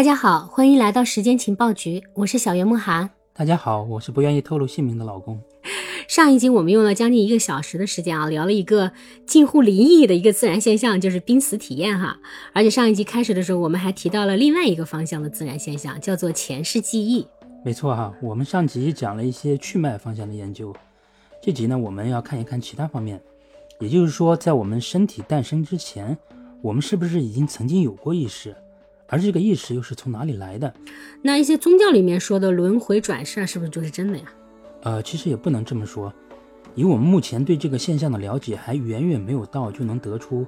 大家好，欢迎来到时间情报局，我是小袁梦涵。大家好，我是不愿意透露姓名的老公。上一集我们用了将近一个小时的时间啊，聊了一个近乎灵异的一个自然现象，就是濒死体验哈。而且上一集开始的时候，我们还提到了另外一个方向的自然现象，叫做前世记忆。没错哈，我们上集讲了一些去脉方向的研究，这集呢我们要看一看其他方面，也就是说，在我们身体诞生之前，我们是不是已经曾经有过意识？而这个意识又是从哪里来的？那一些宗教里面说的轮回转世，是不是就是真的呀？呃，其实也不能这么说，以我们目前对这个现象的了解，还远远没有到就能得出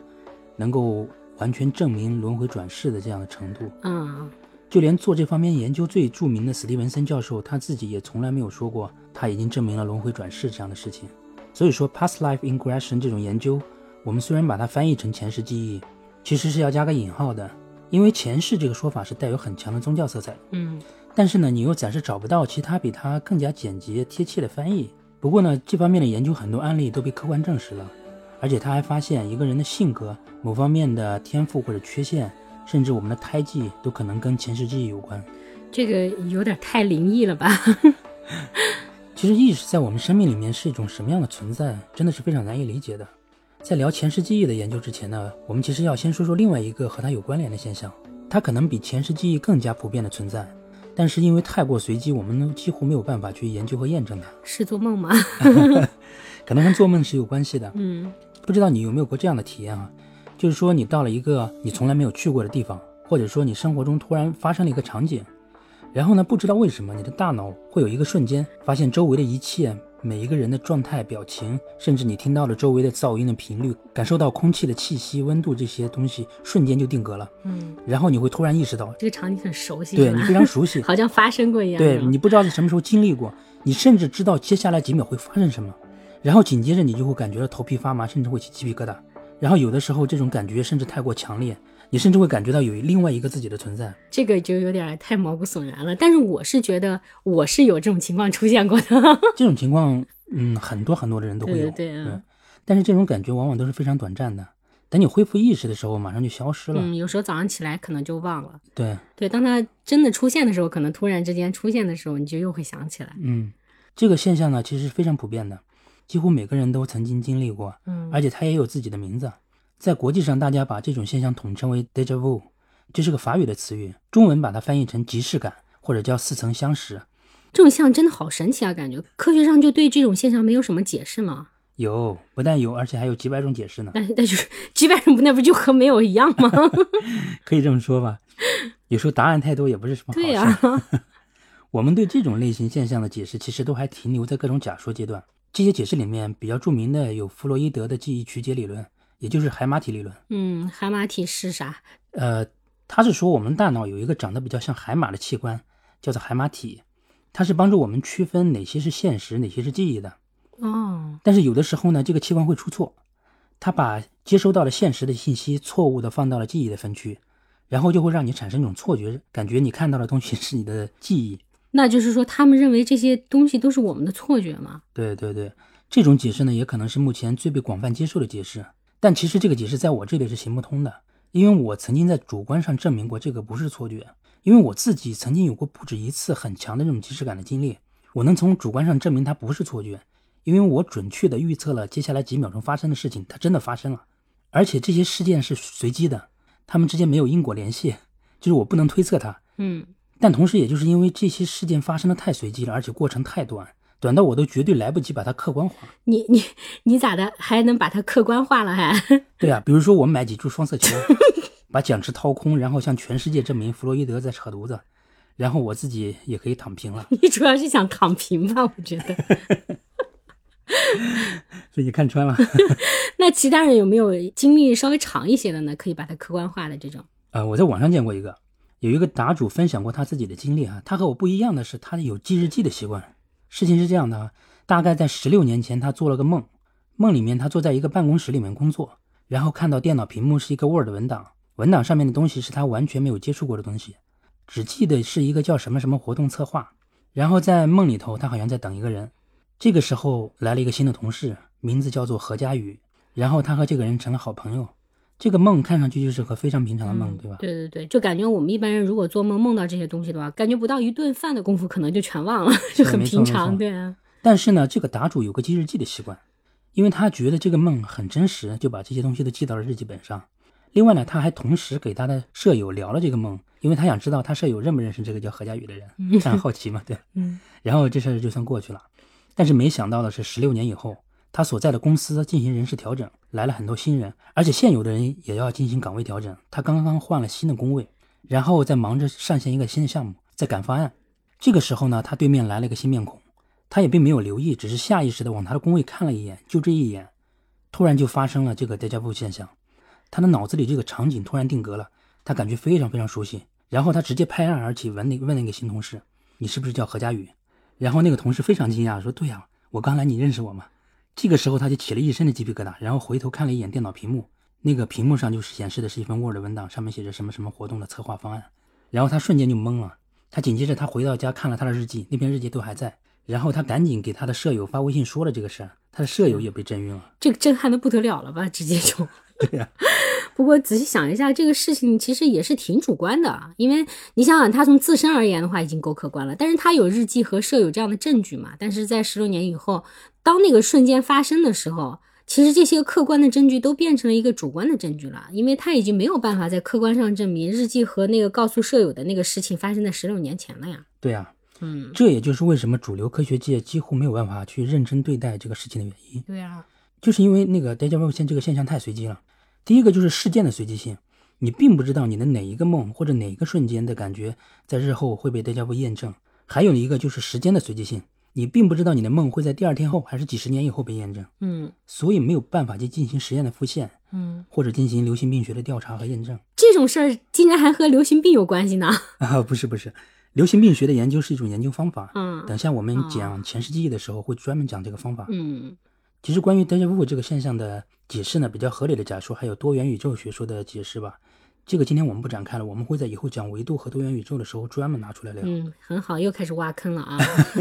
能够完全证明轮回转世的这样的程度。嗯，就连做这方面研究最著名的史蒂文森教授，他自己也从来没有说过他已经证明了轮回转世这样的事情。所以说，past life ingression 这种研究，我们虽然把它翻译成前世记忆，其实是要加个引号的。因为前世这个说法是带有很强的宗教色彩，嗯，但是呢，你又暂时找不到其他比它更加简洁贴切的翻译。不过呢，这方面的研究很多案例都被客观证实了，而且他还发现一个人的性格、某方面的天赋或者缺陷，甚至我们的胎记都可能跟前世记忆有关。这个有点太灵异了吧？其实意识在我们生命里面是一种什么样的存在，真的是非常难以理解的。在聊前世记忆的研究之前呢，我们其实要先说说另外一个和它有关联的现象，它可能比前世记忆更加普遍的存在，但是因为太过随机，我们几乎没有办法去研究和验证它。是做梦吗？可能跟做梦是有关系的。嗯，不知道你有没有过这样的体验啊？就是说你到了一个你从来没有去过的地方，或者说你生活中突然发生了一个场景，然后呢，不知道为什么你的大脑会有一个瞬间发现周围的一切。每一个人的状态、表情，甚至你听到了周围的噪音的频率，感受到空气的气息、温度这些东西，瞬间就定格了。嗯，然后你会突然意识到这个场景很熟悉，对你非常熟悉，好像发生过一样。对你不知道在什么时候经历过，你甚至知道接下来几秒会发生什么，然后紧接着你就会感觉到头皮发麻，甚至会起鸡皮疙瘩。然后有的时候这种感觉甚至太过强烈。你甚至会感觉到有另外一个自己的存在，这个就有点太毛骨悚然了。但是我是觉得我是有这种情况出现过的。这种情况，嗯，很多很多的人都会有。对对。但是这种感觉往往都是非常短暂的，等你恢复意识的时候，马上就消失了。嗯，有时候早上起来可能就忘了。对对，当它真的出现的时候，可能突然之间出现的时候，你就又会想起来。嗯，这个现象呢，其实是非常普遍的，几乎每个人都曾经经历过。嗯，而且它也有自己的名字。在国际上，大家把这种现象统称为 deja vu，这是个法语的词语，中文把它翻译成即视感，或者叫似曾相识。这种象真的好神奇啊！感觉科学上就对这种现象没有什么解释吗？有，不但有，而且还有几百种解释呢。那那就是几百种，那不就和没有一样吗？可以这么说吧。有时候答案太多也不是什么好事。对呀。我们对这种类型现象的解释，其实都还停留在各种假说阶段。这些解释里面比较著名的有弗洛伊德的记忆曲解理论。也就是海马体理论。嗯，海马体是啥？呃，他是说我们大脑有一个长得比较像海马的器官，叫做海马体，它是帮助我们区分哪些是现实，哪些是记忆的。哦。但是有的时候呢，这个器官会出错，它把接收到了现实的信息错误的放到了记忆的分区，然后就会让你产生一种错觉，感觉你看到的东西是你的记忆。那就是说，他们认为这些东西都是我们的错觉吗？对对对，这种解释呢，也可能是目前最被广泛接受的解释。但其实这个解释在我这里是行不通的，因为我曾经在主观上证明过这个不是错觉，因为我自己曾经有过不止一次很强的这种即视感的经历，我能从主观上证明它不是错觉，因为我准确的预测了接下来几秒钟发生的事情，它真的发生了，而且这些事件是随机的，它们之间没有因果联系，就是我不能推测它，嗯，但同时也就是因为这些事件发生的太随机了，而且过程太短。短到我都绝对来不及把它客观化。你你你咋的还能把它客观化了？还 对啊，比如说我们买几注双色球，把奖池掏空，然后向全世界证明弗洛伊德在扯犊子，然后我自己也可以躺平了。你主要是想躺平吧？我觉得。所以你看穿了。那其他人有没有经历稍微长一些的呢？可以把它客观化的这种？呃，我在网上见过一个，有一个答主分享过他自己的经历啊。他和我不一样的是，他有记日记的习惯。事情是这样的，大概在十六年前，他做了个梦，梦里面他坐在一个办公室里面工作，然后看到电脑屏幕是一个 Word 文档，文档上面的东西是他完全没有接触过的东西，只记得是一个叫什么什么活动策划。然后在梦里头，他好像在等一个人。这个时候来了一个新的同事，名字叫做何佳宇，然后他和这个人成了好朋友。这个梦看上去就是个非常平常的梦，嗯对吧？对对对，就感觉我们一般人如果做梦梦到这些东西的话，感觉不到一顿饭的功夫，可能就全忘了，就很平常，对啊。但是呢，这个答主有个记日记的习惯，因为他觉得这个梦很真实，就把这些东西都记到了日记本上。另外呢，他还同时给他的舍友聊了这个梦，因为他想知道他舍友认不认识这个叫何佳宇的人，他很好奇嘛，对。嗯然后这事儿就算过去了。但是没想到的是，十六年以后，他所在的公司进行人事调整，来了很多新人，而且现有的人也要进行岗位调整。他刚刚换了新的工位，然后在忙着上线一个新的项目，在赶方案。这个时候呢，他对面来了一个新面孔，他也并没有留意，只是下意识的往他的工位看了一眼，就这一眼，突然就发生了这个 deja vu 现象。他的脑子里这个场景突然定格了，他感觉非常非常熟悉。然后他直接拍案而起，问那问那个新同事：“你是不是叫何佳宇？”然后那个同事非常惊讶，说：“对呀、我刚来，你认识我吗？”这个时候他就起了一身的鸡皮疙瘩，然后回头看了一眼电脑屏幕，那个屏幕上就是显示的是一份 Word 文档，上面写着什么什么活动的策划方案。然后他瞬间就懵了。他紧接着他回到家看了他的日记，那篇日记都还在。然后他赶紧给他的舍友发微信说了这个事儿，他的舍友也被震晕了。这个震撼的不得了了吧？直接就。对呀、不过仔细想一下，这个事情其实也是挺主观的啊，因为你想想，他从自身而言的话已经够客观了，但是他有日记和舍友这样的证据嘛，但是在十六年以后，当那个瞬间发生的时候，其实这些客观的证据都变成了一个主观的证据了，因为他已经没有办法在客观上证明日记和那个告诉舍友的那个事情发生在十六年前了呀。对呀、嗯，这也就是为什么主流科学界几乎没有办法去认真对待这个事情的原因。对啊，就是因为那个 deja vu 现这个现象太随机了。第一个就是事件的随机性，你并不知道你的哪一个梦或者哪一个瞬间的感觉在日后会被 deja vu 验证。还有一个就是时间的随机性，你并不知道你的梦会在第二天后还是几十年以后被验证，嗯所以没有办法去进行实验的复现，嗯，或者进行流行病学的调查和验证。这种事儿竟然还和流行病有关系呢？啊，不是不是，流行病学的研究是一种研究方法。嗯等下我们讲前世记忆的时候会专门讲这个方法。嗯其实关于 deja vu 这个现象的解释呢，比较合理的假说还有多元宇宙学说的解释吧。这个今天我们不展开了，我们会在以后讲维度和多元宇宙的时候专门拿出来聊。嗯，很好，又开始挖坑了啊。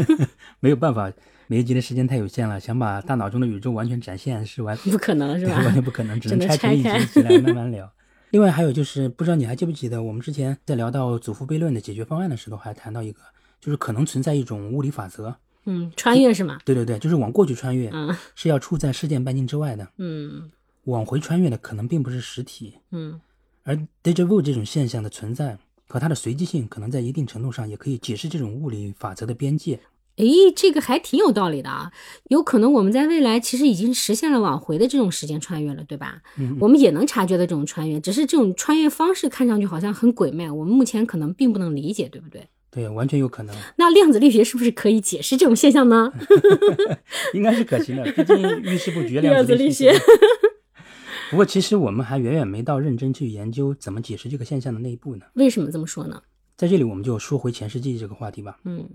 没有办法，每一集的时间太有限了，想把大脑中的宇宙完全展现是完 不可能是吧？完全不可能，只能拆成一集一集来慢慢聊。另外还有就是，不知道你还记不记得，我们之前在聊到祖父悖论的解决方案的时候，还谈到一个，就是可能存在一种物理法则。嗯，穿越是吗？对对对，就是往过去穿越，嗯是要处在事件半径之外的。嗯往回穿越的可能并不是实体，嗯而 deja vu 这种现象的存在和它的随机性，可能在一定程度上也可以解释这种物理法则的边界。诶，这个还挺有道理的啊。有可能我们在未来其实已经实现了往回的这种时间穿越了，对吧？嗯我们也能察觉到这种穿越，只是这种穿越方式看上去好像很鬼魅，我们目前可能并不能理解，对不对？对，完全有可能，那量子力学是不是可以解释这种现象呢？应该是可行的。毕竟遇事不决，量子力学。不过，其实我们还远远没到认真去研究怎么解释这个现象的那一步呢。为什么这么说呢？在这里，我们就说回前世记忆这个话题吧。嗯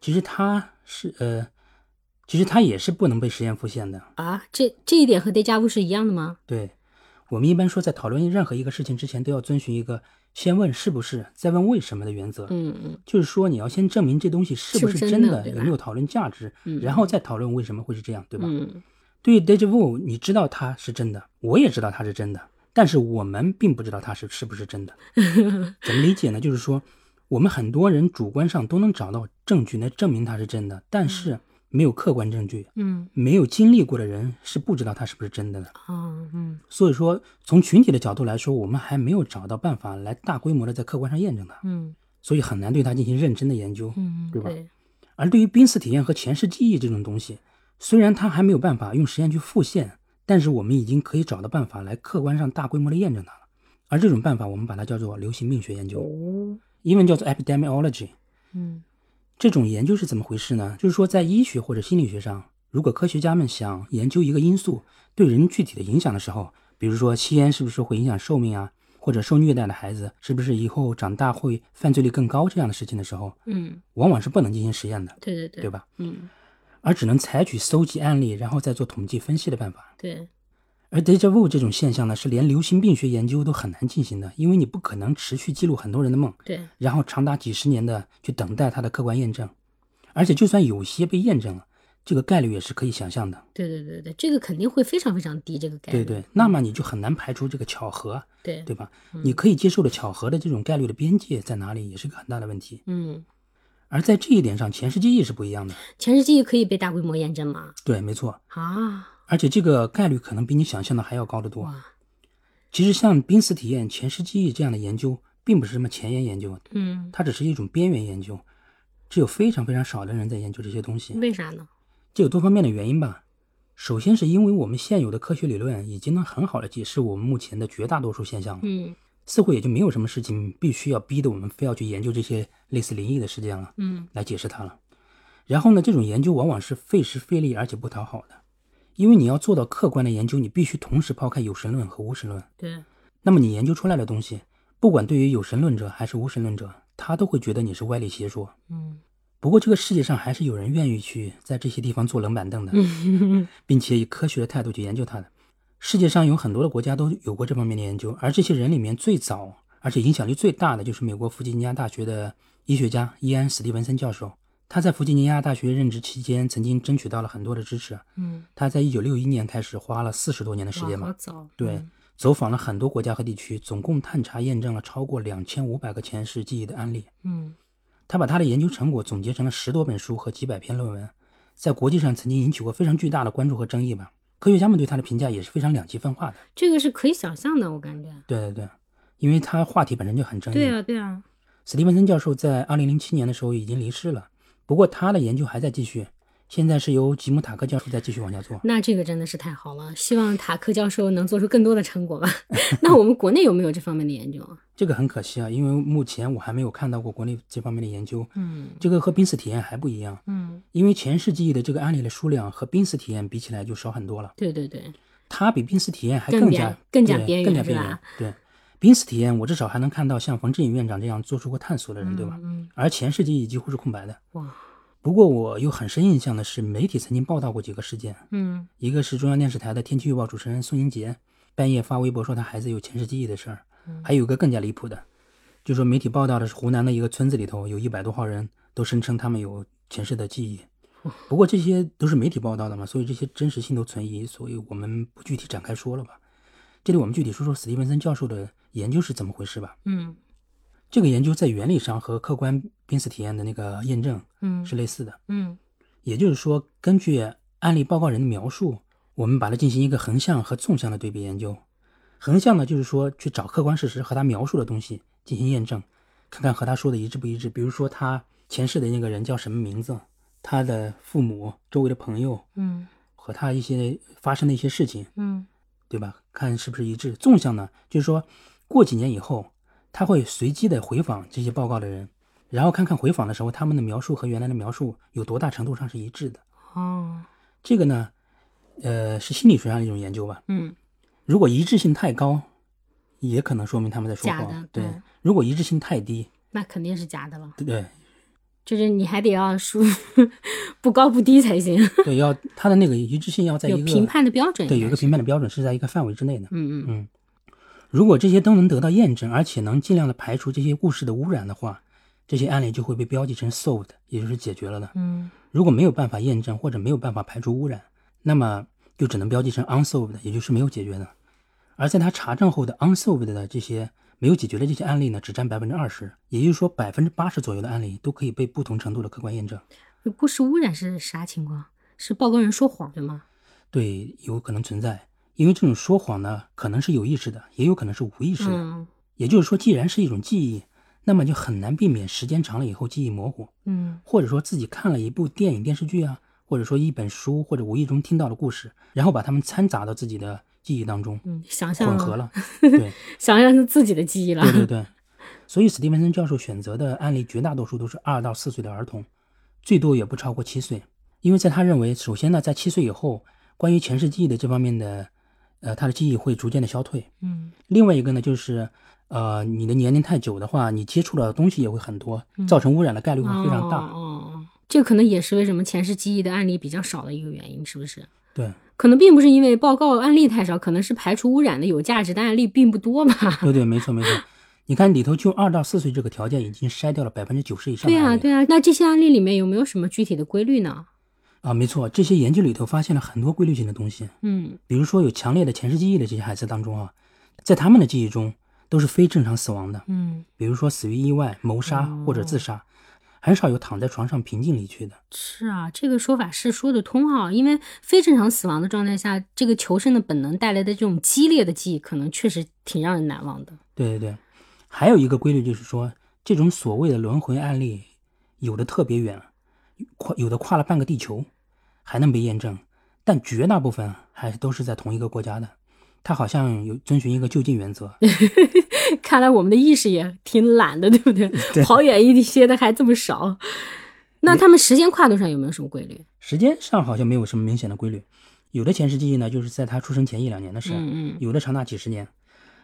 其实它是呃，其实它也是不能被实验复现的。啊，这这一点和 deja vu 是一样的吗？对，我们一般说，在讨论任何一个事情之前，都要遵循一个先问是不是，再问为什么的原则。嗯嗯就是说，你要先证明这东西是不是真真的有没有讨论价值，嗯然后再讨论为什么会是这样，对吧？嗯对于 deja vu，你知道它是真的，我也知道它是真的，但是我们并不知道它是是不是真的。怎么理解呢？就是说，我们很多人主观上都能找到证据来证明它是真的，但是没有客观证据，嗯没有经历过的人是不知道它是不是真的的。哦嗯所以说，从群体的角度来说，我们还没有找到办法来大规模的在客观上验证它，嗯所以很难对它进行认真的研究。嗯，对吧对，而对于濒死体验和前世记忆这种东西，虽然它还没有办法用实验去复现，但是我们已经可以找到办法来客观上大规模的验证它了。而这种办法，我们把它叫做流行病学研究，哦英文叫做 epidemiology。嗯这种研究是怎么回事呢？就是说，在医学或者心理学上，如果科学家们想研究一个因素对人具体的影响的时候，比如说吸烟是不是会影响寿命啊，或者受虐待的孩子是不是以后长大会犯罪率更高这样的事情的时候，嗯，往往是不能进行实验的，对对对，对吧？嗯而只能采取搜集案例，然后再做统计分析的办法。对，而 deja vu 这种现象呢，是连流行病学研究都很难进行的，因为你不可能持续记录很多人的梦，对，然后长达几十年的去等待它的客观验证。而且就算有些被验证了，这个概率也是可以想象的。对对对对，这个肯定会非常非常低，这个概率。对对，那么你就很难排除这个巧合，对对吧？你可以接受的巧合的这种概率的边界在哪里，也是个很大的问题。嗯，而在这一点上，前世记忆是不一样的。前世记忆可以被大规模验证吗？对，没错，啊，而且这个概率可能比你想象的还要高得多。哇，其实像濒死体验、前世记忆这样的研究，并不是什么前沿研究，嗯，它只是一种边缘研究，只有非常非常少的人在研究这些东西。为啥呢？这有多方面的原因吧。首先是因为我们现有的科学理论已经能很好的解释我们目前的绝大多数现象了，嗯似乎也就没有什么事情必须要逼得我们非要去研究这些类似灵异的事件了，嗯来解释它了。然后呢，这种研究往往是费时费力而且不讨好的，因为你要做到客观的研究，你必须同时抛开有神论和无神论。对，那么你研究出来的东西，不管对于有神论者还是无神论者，他都会觉得你是歪理邪说。嗯不过这个世界上还是有人愿意去在这些地方坐冷板凳的，嗯 并且以科学的态度去研究它的。世界上有很多的国家都有过这方面的研究，而这些人里面最早而且影响力最大的就是美国弗吉尼亚大学的医学家伊安·史蒂文森教授。他在弗吉尼亚大学任职期间，曾经争取到了很多的支持。嗯，他在一九六一年开始，花了四十多年的时间吧，早。对嗯，走访了很多国家和地区，总共探查验证了超过两千五百个前世记忆的案例。嗯他把他的研究成果总结成了十多本书和几百篇论文，在国际上曾经引起过非常巨大的关注和争议吧。科学家们对他的评价也是非常两极分化的。这个是可以想象的，我感觉。对对对，因为他话题本身就很争议。对啊，对啊。史蒂文森教授在二零零七年的时候已经离世了，不过他的研究还在继续，现在是由吉姆塔克教授在继续往下做。那这个真的是太好了，希望塔克教授能做出更多的成果吧。那我们国内有没有这方面的研究啊？这个很可惜啊，因为目前我还没有看到过国内这方面的研究。嗯这个和濒死体验还不一样，嗯，因为前世记忆的这个案例的数量和濒死体验比起来就少很多了。对对对，它比濒死体验还更加更加边缘更加边缘。对，濒死体验我至少还能看到像冯志颖院长这样做出过探索的人，对吧？嗯，而前世记忆几乎是空白的。哇，不过我有很深印象的是，媒体曾经报道过几个事件，嗯一个是中央电视台的天气预报主持人宋英杰半夜发微博说他孩子有前世记忆的事儿，还有一个更加离谱的，就说媒体报道的是湖南的一个村子里头有一百多号人都声称他们有前世的记忆。不过这些都是媒体报道的嘛，所以这些真实性都存疑，所以我们不具体展开说了吧。这里我们具体说说史蒂文森教授的研究是怎么回事吧。嗯这个研究在原理上和客观濒死体验的那个验证嗯是类似的，嗯也就是说，根据案例报告人的描述，我们把它进行一个横向和纵向的对比研究。横向呢，就是说去找客观事实和他描述的东西进行验证，看看和他说的一致不一致。比如说他前世的那个人叫什么名字，他的父母、周围的朋友嗯和他一些发生的一些事情，嗯对吧？看是不是一致。纵向呢，就是说过几年以后，他会随机的回访这些报告的人，然后看看回访的时候他们的描述和原来的描述有多大程度上是一致的。哦这个呢，呃，是心理学上的一种研究吧。嗯如果一致性太高，也可能说明他们在说假的谎。对对，如果一致性太低，那肯定是假的了，对对就是你还得要说 不高不低才行，对，要它的那个一致性要在一个评判的标准，对，有一个评判的标准是在一个范围之内的。嗯嗯嗯，如果这些都能得到验证，而且能尽量的排除这些故事的污染的话，这些案例就会被标记成 solved，也就是解决了的。嗯如果没有办法验证或者没有办法排除污染，那么就只能标记成 unsolved，也就是没有解决的。而在他查证后的 unsolved 的这些没有解决的这些案例呢，只占百分之二十，也就是说百分之八十左右的案例都可以被不同程度的客观验证。故事污染是啥情况？是报告人说谎对吗？对，有可能存在，因为这种说谎呢，可能是有意识的，也有可能是无意识的。嗯也就是说，既然是一种记忆，那么就很难避免时间长了以后记忆模糊，嗯或者说自己看了一部电影、电视剧啊，或者说一本书，或者无意中听到的故事，然后把它们掺杂到自己的记忆当中，嗯，想象混合了。对想象是自己的记忆了。对对对，所以史蒂文森教授选择的案例绝大多数都是二到四岁的儿童，最多也不超过七岁，因为在他认为，首先呢，在七岁以后，关于前世记忆的这方面的，呃，他的记忆会逐渐的消退。嗯另外一个呢，就是呃，你的年龄太久的话，你接触到的东西也会很多，造成污染的概率会非常大。哦哦哦，这可能也是为什么前世记忆的案例比较少的一个原因，是不是？对可能并不是因为报告案例太少，可能是排除污染的有价值的案例并不多吧。对对，没错没错。你看里头就二到四岁这个条件已经筛掉了百分之九十以上对啊，对啊。那这些案例里面有没有什么具体的规律呢？啊，没错，这些研究里头发现了很多规律性的东西。嗯比如说有强烈的前世记忆的这些孩子当中啊，在他们的记忆中都是非正常死亡的，嗯，比如说死于意外、谋杀或者自杀，很少有躺在床上平静离去的。是啊，这个说法是说得通啊，因为非正常死亡的状态下，这个求生的本能带来的这种激烈的记忆，可能确实挺让人难忘的。对对对，还有一个规律就是说，这种所谓的轮回案例，有的特别远，跨有的跨了半个地球，还能被验证，但绝大部分还都是在同一个国家的。他好像有遵循一个就近原则，看来我们的意识也挺懒的，对不对？对跑远一些的还这么少。那他们时间跨度上有没有什么规律？时间上好像没有什么明显的规律。有的前世记忆呢，就是在他出生前一两年的事儿，嗯嗯有的长达几十年。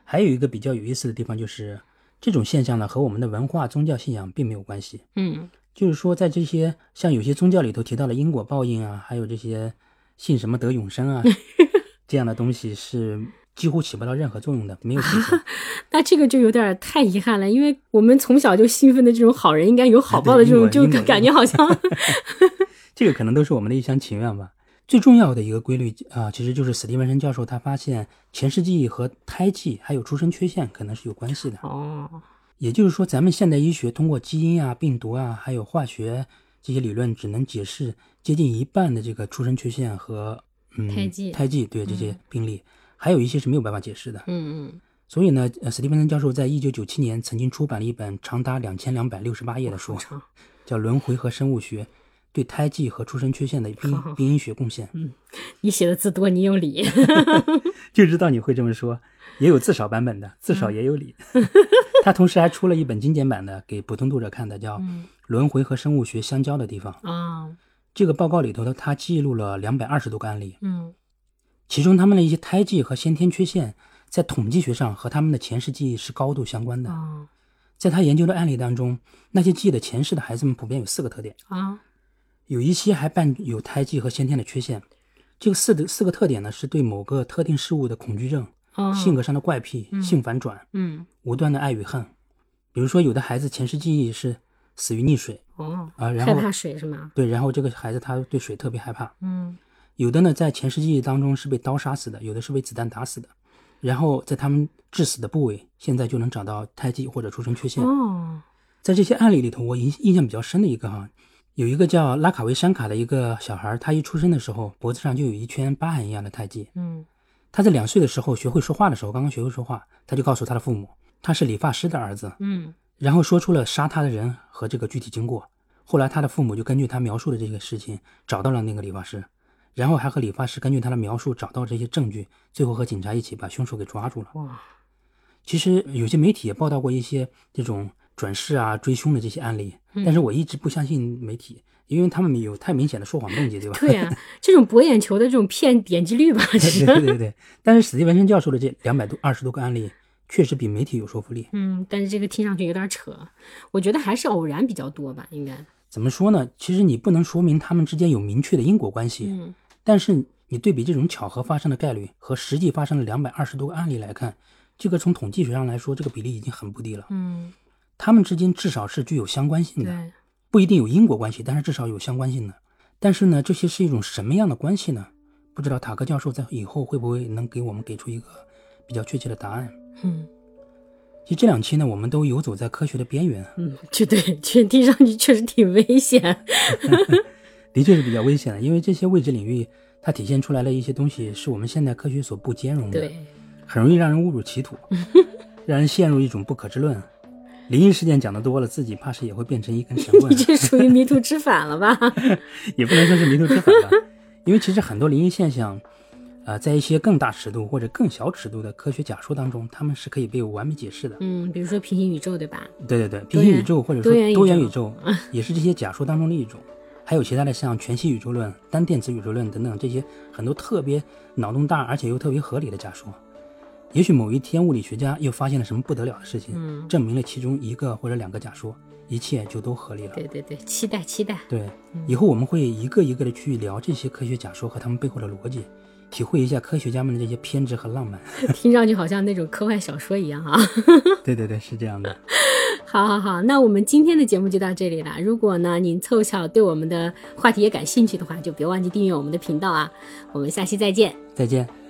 还有一个比较有意思的地方就是，这种现象呢和我们的文化宗教信仰并没有关系。嗯就是说，在这些像有些宗教里头提到了因果报应啊，还有这些信什么得永生啊 这样的东西，是几乎起不到任何作用的，没有体现。那这个就有点太遗憾了，因为我们从小就兴奋的这种好人应该有好报的这种，就感觉好像 这个可能都是我们的一厢情愿吧。最重要的一个规律啊、其实就是史蒂文森教授他发现前世记忆和胎记还有出生缺陷可能是有关系的。哦，也就是说，咱们现代医学通过基因啊、病毒啊，还有化学这些理论，只能解释接近一半的这个出生缺陷和嗯胎记胎记对这些病例，还有一些是没有办法解释的。嗯嗯，所以呢，呃，史蒂芬森教授在一九九七年曾经出版了一本长达两千两百六十八页的书叫《轮回和生物学对胎记和出生缺陷的病病 因学贡献》。嗯你写的字多，你有理。就知道你会这么说，也有字少版本的，字少也有理。他同时还出了一本精简版的，给普通读者看的，叫《嗯轮回和生物学相交的地方》。啊，这个报告里头的，他记录了两百二十多个案例，嗯其中他们的一些胎记和先天缺陷，在统计学上和他们的前世记忆是高度相关的。啊在他研究的案例当中，那些记得前世的孩子们普遍有四个特点，啊，有一些还伴有胎记和先天的缺陷。这个四的四个特点呢，是对某个特定事物的恐惧症、哦，性格上的怪癖、性反转、嗯无端的爱与恨。比如说，有的孩子前世记忆是死于溺水哦，啊，然后害怕水是吗？对，然后这个孩子他对水特别害怕。嗯有的呢，在前世记忆当中是被刀杀死的，有的是被子弹打死的。然后在他们致死的部位，现在就能找到胎记或者出生缺陷。哦，在这些案例里头，我印印象比较深的一个哈，有一个叫拉卡维山卡的一个小孩，他一出生的时候脖子上就有一圈疤痕一样的胎记。嗯他在两岁的时候学会说话的时候，刚刚学会说话，他就告诉他的父母，他是理发师的儿子，嗯然后说出了杀他的人和这个具体经过。后来他的父母就根据他描述的这个事情找到了那个理发师，然后还和理发师根据他的描述找到这些证据，最后和警察一起把凶手给抓住了。哇，其实有些媒体也报道过一些这种转世啊、追凶的这些案例，嗯但是我一直不相信媒体，因为他们有太明显的说谎动机，对吧？对啊，这种博眼球的这种骗点击率吧，对对对。但是史蒂文森教授的这两百多二十多个案例，确实比媒体有说服力。嗯，但是这个听上去有点扯，我觉得还是偶然比较多吧，应该，怎么说呢？其实你不能说明他们之间有明确的因果关系，嗯但是你对比这种巧合发生的概率和实际发生的两百二十多个案例来看，这个从统计学上来说，这个比例已经很不低了。嗯，他们之间至少是具有相关性的。不一定有因果关系，但是至少有相关性的。但是呢，这些是一种什么样的关系呢？不知道塔克教授在以后会不会能给我们给出一个比较确切的答案。嗯其实这两期呢，我们都游走在科学的边缘，嗯，就对，确听上去确实挺危险，的确是比较危险的，因为这些未知领域它体现出来的一些东西是我们现代科学所不兼容的，对，很容易让人误入歧途，让人陷入一种不可知论。灵异事件讲的多了，自己怕是也会变成一根神棍你。这属于迷途知返了吧？也不能说是迷途知返吧，因为其实很多灵异现象，呃，在一些更大尺度或者更小尺度的科学假说当中，他们是可以被完美解释的。嗯，比如说平行宇宙，对吧？对对对，平行宇宙或者说多元宇宙多元宇宙，也是这些假说当中的一种。还有其他的像全息宇宙论、单电子宇宙论等等这些很多特别脑洞大而且又特别合理的假说。也许某一天物理学家又发现了什么不得了的事情，嗯证明了其中一个或者两个假说，一切就都合理了。对对对，期待期待。对，以后我们会一个一个的去聊这些科学假说和他们背后的逻辑，体会一下科学家们的这些偏执和浪漫。听上去好像那种科幻小说一样啊。对对对，是这样的。好好好，那我们今天的节目就到这里了。如果呢您凑巧对我们的话题也感兴趣的话，就别忘记订阅我们的频道啊。我们下期再见。再见。